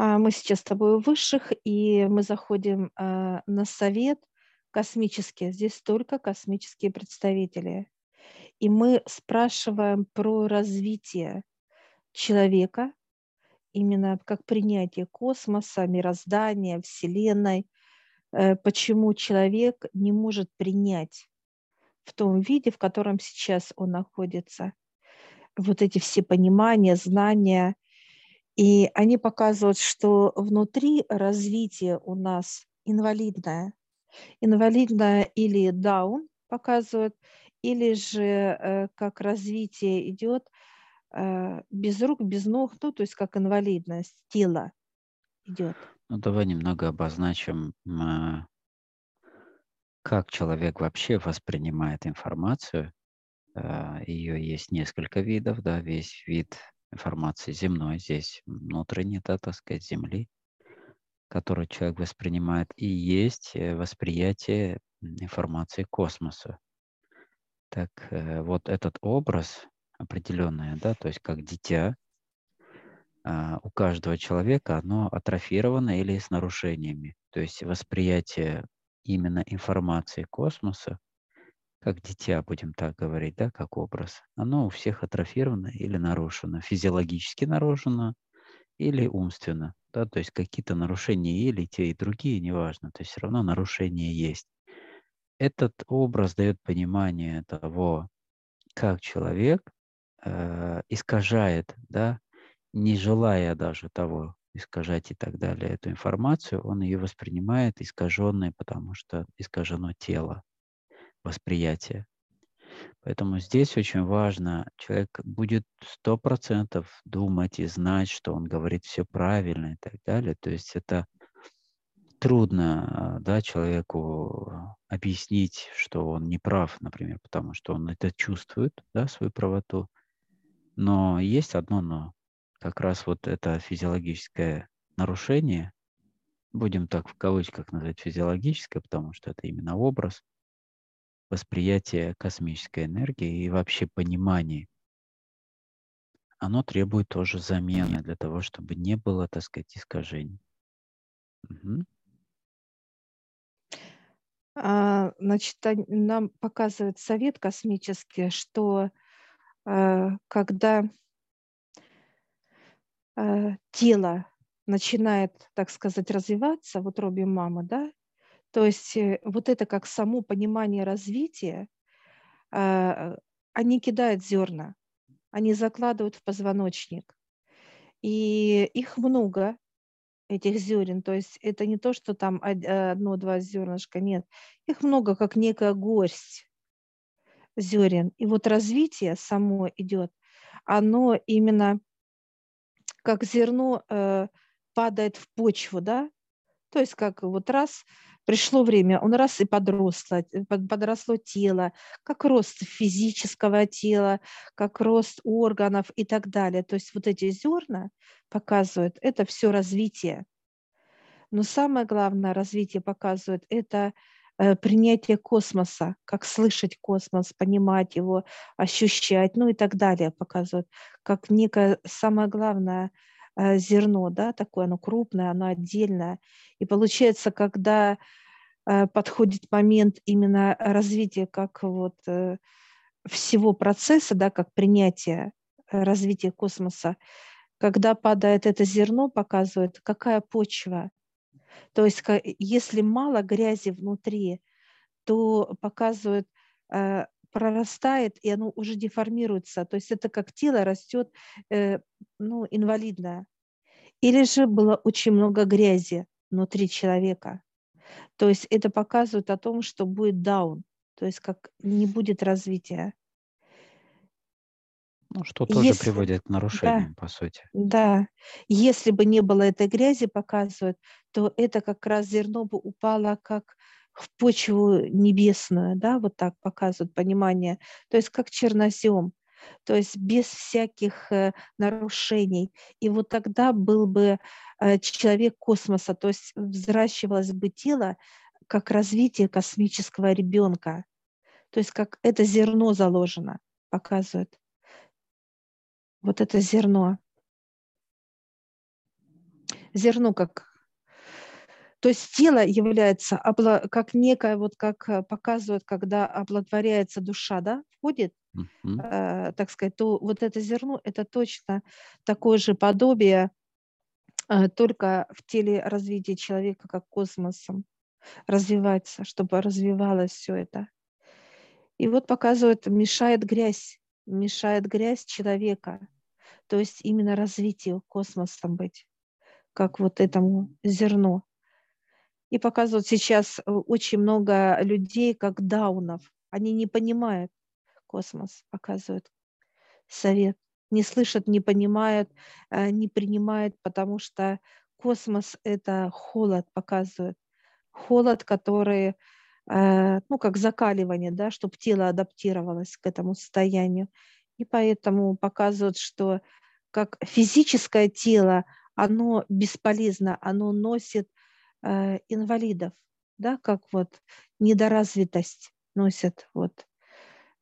А, мы сейчас с тобой у высших, и мы заходим а, на совет космический. Здесь только космические представители. И мы спрашиваем про развитие человека, именно как принятие космоса, мироздания, Вселенной, э, почему человек не может принять в том виде, в котором сейчас он находится. Вот эти все понимания, знания – и они показывают, что внутри развитие у нас инвалидное. Инвалидное или даун показывают, или же э, как развитие идет э, без рук, без ног, ну, то есть как инвалидность тела идет. Ну, давай немного обозначим, э, как человек вообще воспринимает информацию. Ее есть несколько видов, да, весь вид информации земной, здесь внутренней, да, так сказать, Земли, которую человек воспринимает, и есть э, восприятие информации космоса. Так э, вот этот образ определенный, да, то есть как дитя, а, у каждого человека оно атрофировано или с нарушениями. То есть восприятие именно информации космоса как дитя, будем так говорить, да, как образ, оно у всех атрофировано или нарушено, физиологически нарушено или умственно, да, то есть какие-то нарушения или те, и другие, неважно, то есть все равно нарушение есть. Этот образ дает понимание того, как человек э, искажает, да, не желая даже того искажать и так далее эту информацию, он ее воспринимает искаженной, потому что искажено тело восприятия. Поэтому здесь очень важно, человек будет сто процентов думать и знать, что он говорит все правильно и так далее. То есть это трудно да, человеку объяснить, что он не прав, например, потому что он это чувствует, да, свою правоту. Но есть одно но. Как раз вот это физиологическое нарушение, будем так в кавычках назвать физиологическое, потому что это именно образ – восприятие космической энергии и вообще понимание, оно требует тоже замены для того, чтобы не было, так сказать, искажений. Угу. А, значит, нам показывает совет космический, что э, когда э, тело начинает, так сказать, развиваться в утробе мамы, да, то есть э, вот это как само понимание развития, а, они кидают зерна, они закладывают в позвоночник. И их много, этих зерен. То есть это не то, что там одно-два зернышка, нет. Их много, как некая горсть зерен. И вот развитие само идет, оно именно как зерно э, падает в почву, да, то есть как вот раз пришло время, он раз и подросло, э, подросло тело, как рост физического тела, как рост органов и так далее. То есть вот эти зерна показывают, это все развитие. Но самое главное развитие показывает это э, принятие космоса, как слышать космос, понимать его, ощущать, ну и так далее показывают, как некое самое главное – зерно, да, такое оно крупное, оно отдельное. И получается, когда э, подходит момент именно развития как вот э, всего процесса, да, как принятия развития космоса, когда падает это зерно, показывает, какая почва. То есть если мало грязи внутри, то показывает, прорастает, и оно уже деформируется. То есть это как тело растет э, ну, инвалидное. Или же было очень много грязи внутри человека. То есть это показывает о том, что будет даун, то есть как не будет развития. Ну, что тоже Если, приводит к нарушениям, да, по сути. Да. Если бы не было этой грязи, показывают, то это как раз зерно бы упало как в почву небесную, да, вот так показывают понимание. То есть как чернозем, то есть без всяких э, нарушений. И вот тогда был бы э, человек космоса, то есть взращивалось бы тело как развитие космического ребенка. То есть как это зерно заложено, показывает. Вот это зерно. зерно как то есть тело является как некое, вот как э, показывают, когда оплодотворяется душа, да, входит, mm-hmm. э, так сказать, то вот это зерно, это точно такое же подобие, э, только в теле развития человека, как космосом развивается, чтобы развивалось все это. И вот показывает, мешает грязь, мешает грязь человека, то есть именно развитию космосом быть, как вот этому зерну. И показывают сейчас э, очень много людей, как даунов. Они не понимают космос, показывают совет. Не слышат, не понимают, э, не принимают, потому что космос – это холод, показывает. Холод, который, э, ну, как закаливание, да, чтобы тело адаптировалось к этому состоянию. И поэтому показывают, что как физическое тело, оно бесполезно, оно носит инвалидов, да, как вот недоразвитость носят. Вот.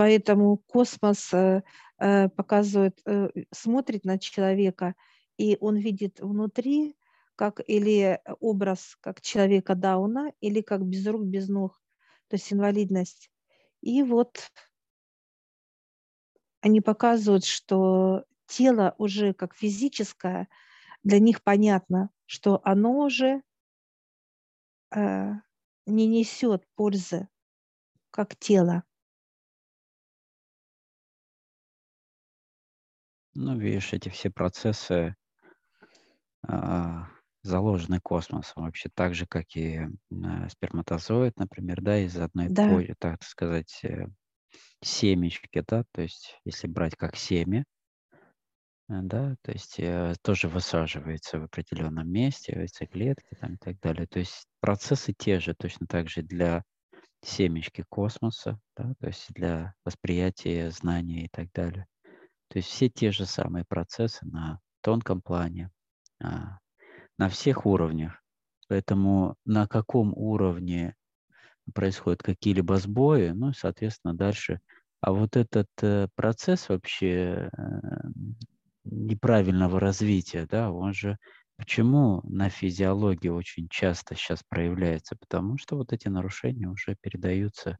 Поэтому космос э, э, показывает, э, смотрит на человека, и он видит внутри как или образ как человека Дауна, или как без рук, без ног, то есть инвалидность. И вот они показывают, что тело уже как физическое, для них понятно, что оно уже э, не несет пользы как тело. Ну, видишь, эти все процессы э, заложены космосом вообще так же, как и э, сперматозоид, например, да, из одной, да. Почвы, так сказать, э, семечки, да, то есть если брать как семя, Э, да, то есть э, тоже высаживается в определенном месте, яйцеклетки там и так далее. То есть процессы те же, точно так же для семечки космоса, да, то есть для восприятия знания и так далее. То есть все те же самые процессы на тонком плане, а, на всех уровнях. Поэтому на каком уровне происходят какие-либо сбои, ну, соответственно, дальше. А вот этот э, процесс вообще неправильного развития, да, он же почему на физиологии очень часто сейчас проявляется? Потому что вот эти нарушения уже передаются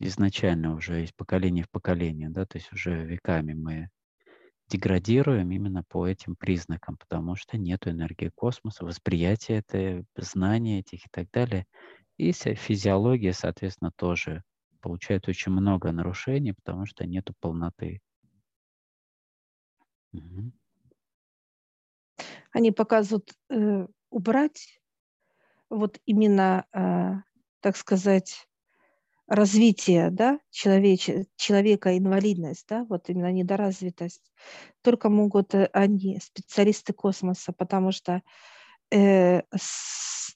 изначально уже из поколения в поколение, да, то есть уже веками мы деградируем именно по этим признакам, потому что нет энергии космоса, восприятия это, знания этих и так далее. И физиология, соответственно, тоже получает очень много нарушений, потому что нет полноты. Они показывают э, убрать вот именно, э, так сказать, развитие да, человеч, человека, инвалидность, да, вот именно недоразвитость, только могут э, они, специалисты космоса, потому что э,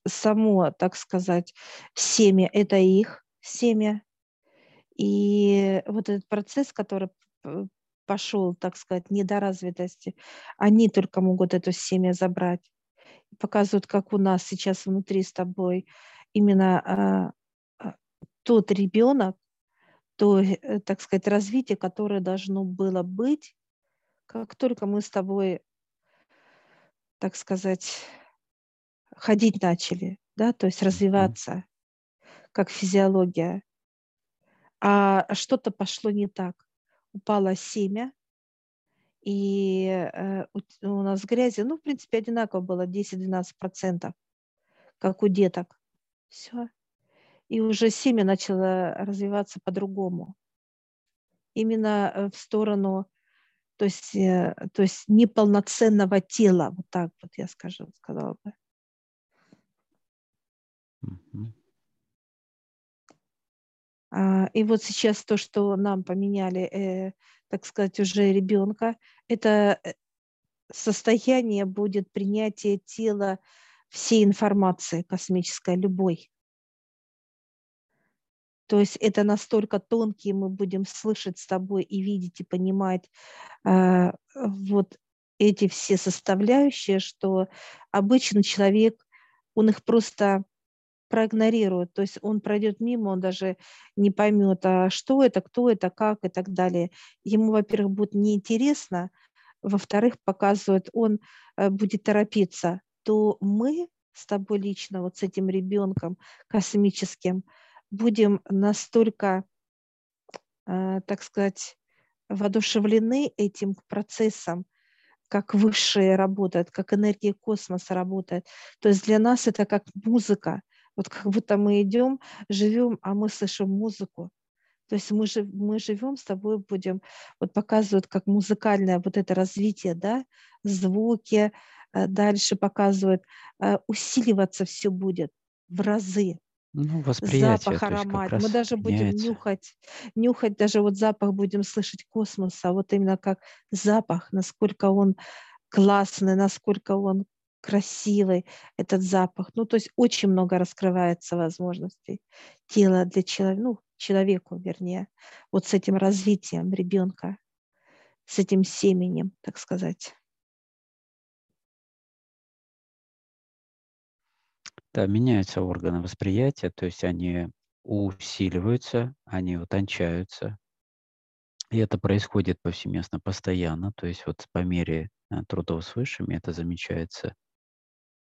само, так сказать, семя – это их семя, и вот этот процесс, который пошел, так сказать, недоразвитости, они только могут эту семя забрать. Показывают, как у нас сейчас внутри с тобой именно а, а, тот ребенок, то, э, так сказать, развитие, которое должно было быть, как только мы с тобой, так сказать, ходить начали, да, то есть развиваться, как физиология. А что-то пошло не так упало семя, и э, у, нас грязи, ну, в принципе, одинаково было 10-12%, как у деток. Все. И уже семя начало развиваться по-другому. Именно э, в сторону, то есть, э, то есть неполноценного тела, вот так вот я скажу, сказала бы. Mm-hmm. А, и вот сейчас то, что нам поменяли, э, так сказать, уже ребенка, это э, состояние будет принятие тела всей информации космической, любой. То есть это настолько тонкие мы будем слышать с тобой и видеть и понимать э, вот эти все составляющие, что обычный человек, он их просто проигнорирует, то есть он пройдет мимо, он даже не поймет, а что это, кто это, как и так далее. Ему, во-первых, будет неинтересно, во-вторых, показывает, он э, будет торопиться, то мы с тобой лично, вот с этим ребенком космическим, будем настолько, э, так сказать, воодушевлены этим процессом, как высшее работает, как энергия космоса работает. То есть для нас это как музыка. Вот как будто мы идем, живем, а мы слышим музыку. То есть мы, жив, мы живем с тобой, будем, вот показывают как музыкальное вот это развитие, да, звуки, э, дальше показывают, э, усиливаться все будет в разы. Ну, восприятие, запах, аромат. Мы даже будем меняется. нюхать, нюхать даже вот запах будем слышать космоса, вот именно как запах, насколько он классный, насколько он красивый, этот запах. Ну, то есть очень много раскрывается возможностей тела для человека, ну, человеку, вернее, вот с этим развитием ребенка, с этим семенем, так сказать. Да, меняются органы восприятия, то есть они усиливаются, они утончаются. И это происходит повсеместно, постоянно. То есть вот по мере э, трудов с высшими это замечается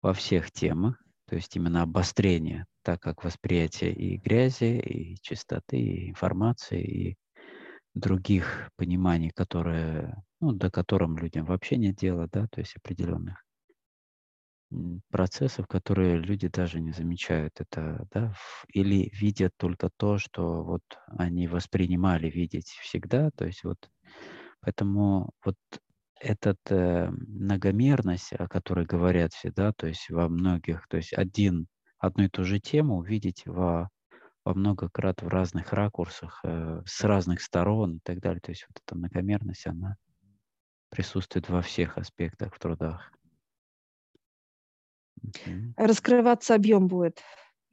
во всех темах. То есть именно обострение, так как восприятие и грязи, и чистоты, и информации, и других пониманий, которые, ну, до которым людям вообще нет дела, да, то есть определенных процессов, которые люди даже не замечают это, да, или видят только то, что вот они воспринимали видеть всегда, то есть вот поэтому вот этот э, многомерность, о которой говорят всегда, то есть во многих, то есть один, одну и ту же тему увидеть во, во много крат в разных ракурсах, э, с разных сторон и так далее. То есть вот эта многомерность, она присутствует во всех аспектах в трудах. Раскрываться объем будет.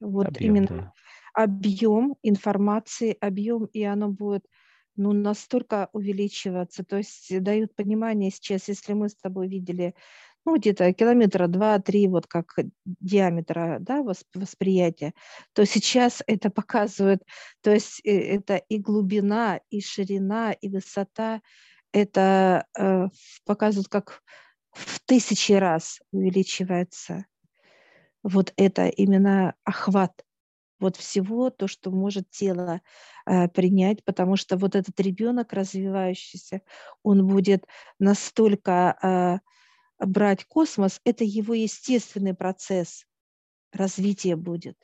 Вот объем, именно да. объем информации, объем, и оно будет ну, настолько увеличиваться. То есть дают понимание сейчас, если мы с тобой видели ну, где-то километра два-три, вот как диаметра да, восприятия, то сейчас это показывает, то есть э, это и глубина, и ширина, и высота, это э, показывают как в тысячи раз увеличивается вот это именно охват вот всего то, что может тело э, принять, потому что вот этот ребенок развивающийся, он будет настолько э, брать космос, это его естественный процесс развития будет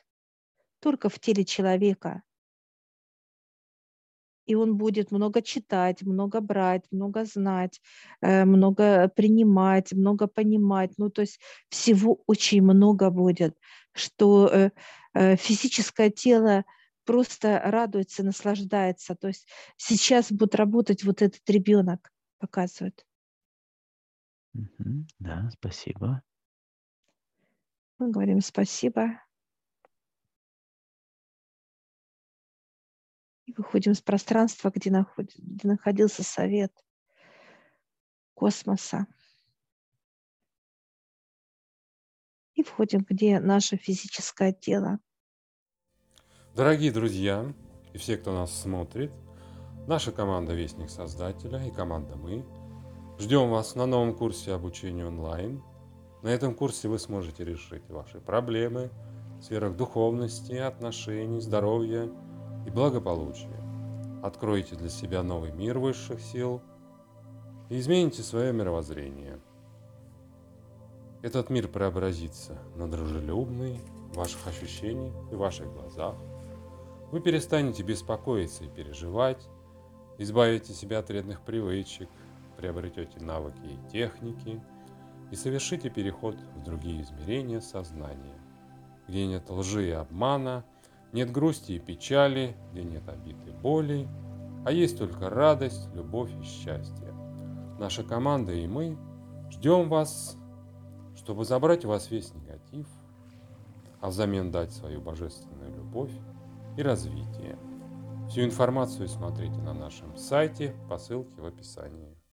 только в теле человека и он будет много читать, много брать, много знать, э, много принимать, много понимать. Ну, то есть всего очень много будет, что э, физическое тело просто радуется, наслаждается. То есть сейчас будет работать вот этот ребенок, показывает. Да, спасибо. Мы говорим спасибо. И выходим с пространства, где, наход... где находился совет космоса. И входим, где наше физическое тело. Дорогие друзья и все, кто нас смотрит, наша команда Вестник Создателя и команда Мы ждем вас на новом курсе обучения онлайн. На этом курсе вы сможете решить ваши проблемы в сферах духовности, отношений, здоровья – и благополучия. Откройте для себя новый мир высших сил и измените свое мировоззрение. Этот мир преобразится на дружелюбный в ваших ощущениях и ваших глазах. Вы перестанете беспокоиться и переживать, избавите себя от вредных привычек, приобретете навыки и техники и совершите переход в другие измерения сознания, где нет лжи и обмана – нет грусти и печали, где нет обид и боли, а есть только радость, любовь и счастье. Наша команда и мы ждем вас, чтобы забрать у вас весь негатив, а взамен дать свою божественную любовь и развитие. Всю информацию смотрите на нашем сайте по ссылке в описании.